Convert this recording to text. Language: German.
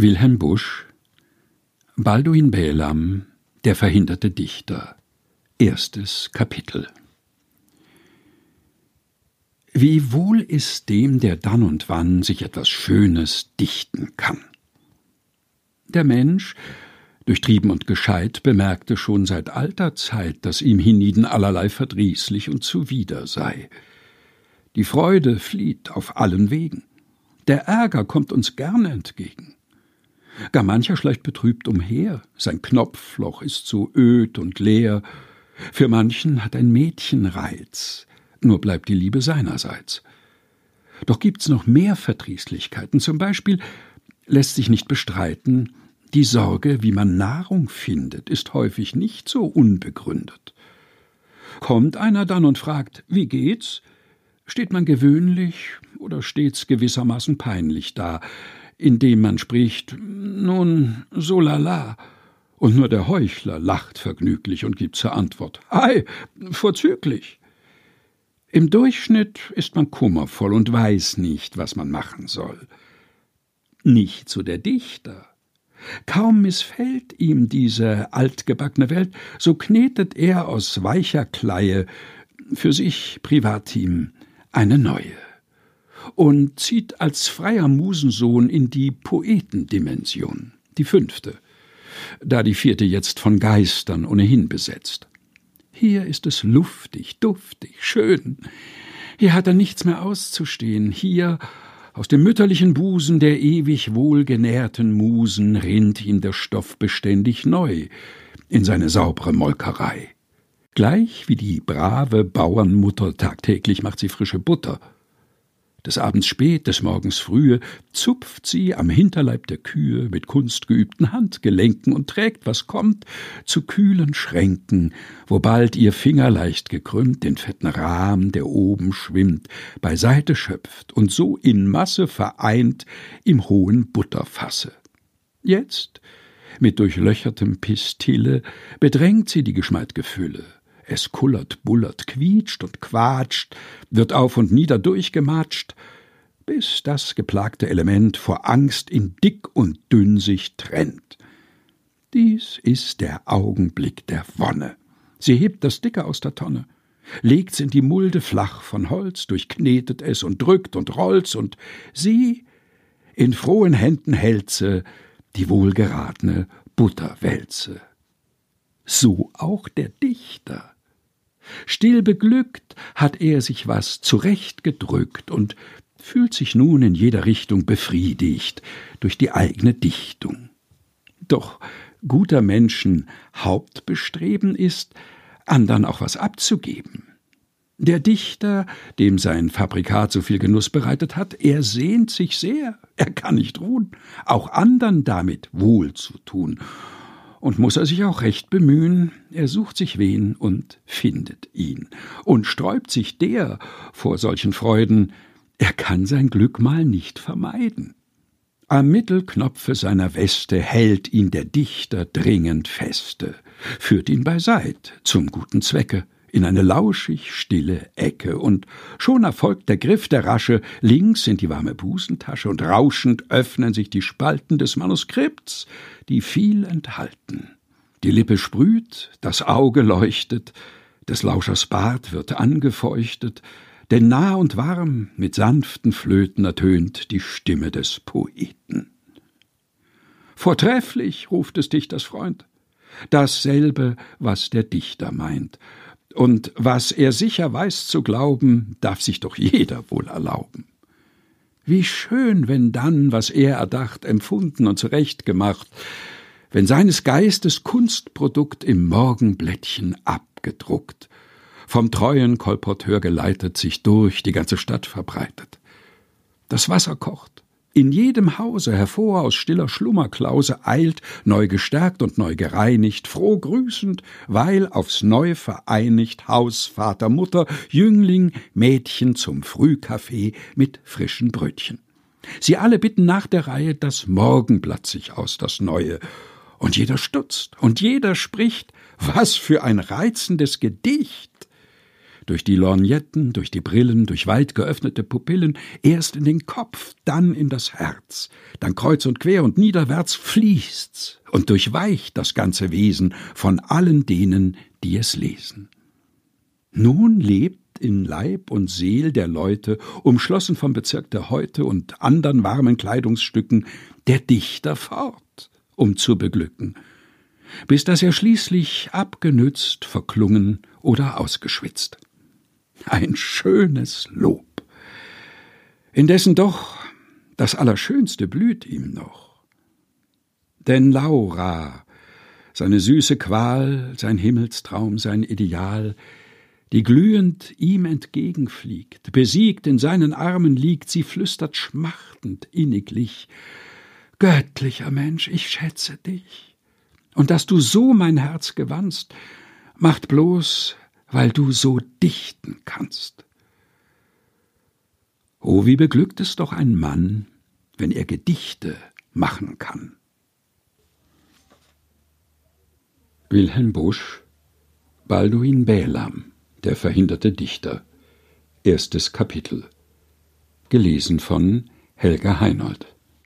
Wilhelm Busch Balduin Bälam Der verhinderte Dichter Erstes Kapitel Wie wohl ist dem, der dann und wann sich etwas Schönes dichten kann. Der Mensch, durchtrieben und gescheit, bemerkte schon seit alter Zeit, dass ihm hienieden allerlei verdrießlich und zuwider sei. Die Freude flieht auf allen Wegen. Der Ärger kommt uns gerne entgegen. Gar mancher schleicht betrübt umher, sein Knopfloch ist so öd und leer. Für manchen hat ein Mädchen Reiz, nur bleibt die Liebe seinerseits. Doch gibt's noch mehr Verdrießlichkeiten, zum Beispiel lässt sich nicht bestreiten, die Sorge, wie man Nahrung findet, ist häufig nicht so unbegründet. Kommt einer dann und fragt, wie geht's? Steht man gewöhnlich oder stets gewissermaßen peinlich da, indem man spricht, nun, so lala, und nur der Heuchler lacht vergnüglich und gibt zur Antwort, ei, vorzüglich. Im Durchschnitt ist man kummervoll und weiß nicht, was man machen soll. Nicht so der Dichter. Kaum missfällt ihm diese altgebackene Welt, so knetet er aus weicher Kleie für sich privatim eine neue und zieht als freier Musensohn in die Poetendimension, die fünfte, da die vierte jetzt von Geistern ohnehin besetzt. Hier ist es luftig, duftig, schön. Hier hat er nichts mehr auszustehen. Hier aus dem mütterlichen Busen der ewig wohlgenährten Musen rinnt ihm der Stoff beständig neu in seine saubere Molkerei. Gleich wie die brave Bauernmutter tagtäglich macht sie frische Butter, des Abends spät, des Morgens frühe, zupft sie am Hinterleib der Kühe mit kunstgeübten Handgelenken und trägt, was kommt, zu kühlen Schränken, wo bald ihr Finger leicht gekrümmt den fetten Rahm, der oben schwimmt, beiseite schöpft und so in Masse vereint im hohen Butterfasse. Jetzt, mit durchlöchertem Pistille, bedrängt sie die geschmeidge Fülle, es kullert, bullert, quietscht und quatscht, wird auf und nieder durchgematscht, bis das geplagte Element vor Angst in dick und dünn sich trennt. Dies ist der Augenblick der Wonne. Sie hebt das Dicke aus der Tonne, legt's in die Mulde flach von Holz, durchknetet es und drückt und rollt's, und sie in frohen Händen hält die wohlgeratene Butterwälze. So auch der Dichter. Still beglückt hat er sich was zurechtgedrückt und fühlt sich nun in jeder Richtung befriedigt durch die eigene Dichtung. Doch guter Menschen Hauptbestreben ist, andern auch was abzugeben. Der Dichter, dem sein Fabrikat so viel Genuss bereitet hat, er sehnt sich sehr, er kann nicht ruhen, auch andern damit wohl zu tun und muss er sich auch recht bemühen, er sucht sich wen und findet ihn, und sträubt sich der vor solchen Freuden, er kann sein Glück mal nicht vermeiden. Am Mittelknopfe seiner Weste hält ihn der Dichter dringend feste, führt ihn beiseit zum guten Zwecke, in eine lauschig stille Ecke, und schon erfolgt der Griff der Rasche links in die warme Busentasche, und rauschend öffnen sich die Spalten des Manuskripts, die viel enthalten. Die Lippe sprüht, das Auge leuchtet, des Lauschers Bart wird angefeuchtet, denn nah und warm mit sanften Flöten ertönt die Stimme des Poeten. Vortrefflich, ruft des Dichters Freund, dasselbe, was der Dichter meint, und was er sicher weiß zu glauben, darf sich doch jeder wohl erlauben. Wie schön, wenn dann, was er erdacht, empfunden und zurechtgemacht, wenn seines Geistes Kunstprodukt im Morgenblättchen abgedruckt, vom treuen Kolporteur geleitet, sich durch die ganze Stadt verbreitet. Das Wasser kocht, in jedem Hause hervor aus stiller Schlummerklause eilt, neu gestärkt und neu gereinigt, froh grüßend, weil aufs Neu vereinigt Haus, Vater, Mutter, Jüngling, Mädchen zum Frühkaffee mit frischen Brötchen. Sie alle bitten nach der Reihe das Morgenblatt sich aus, das Neue. Und jeder stutzt, und jeder spricht, was für ein reizendes Gedicht! Durch die Lorgnetten, durch die Brillen, durch weit geöffnete Pupillen, erst in den Kopf, dann in das Herz, dann kreuz und quer und niederwärts fließt's und durchweicht das ganze Wesen von allen denen, die es lesen. Nun lebt in Leib und Seel der Leute, umschlossen vom Bezirk der Häute und andern warmen Kleidungsstücken, der Dichter fort, um zu beglücken, bis dass er schließlich abgenützt, verklungen oder ausgeschwitzt ein schönes Lob. Indessen doch das Allerschönste blüht ihm noch. Denn Laura, seine süße Qual, sein Himmelstraum, sein Ideal, die glühend ihm entgegenfliegt, besiegt in seinen Armen liegt, sie flüstert schmachtend inniglich Göttlicher Mensch, ich schätze dich, und dass du so mein Herz gewannst, macht bloß weil du so dichten kannst. Oh, wie beglückt es doch ein Mann, wenn er Gedichte machen kann. Wilhelm Busch Balduin Bälam, der verhinderte Dichter. Erstes Kapitel. Gelesen von Helga Heinold.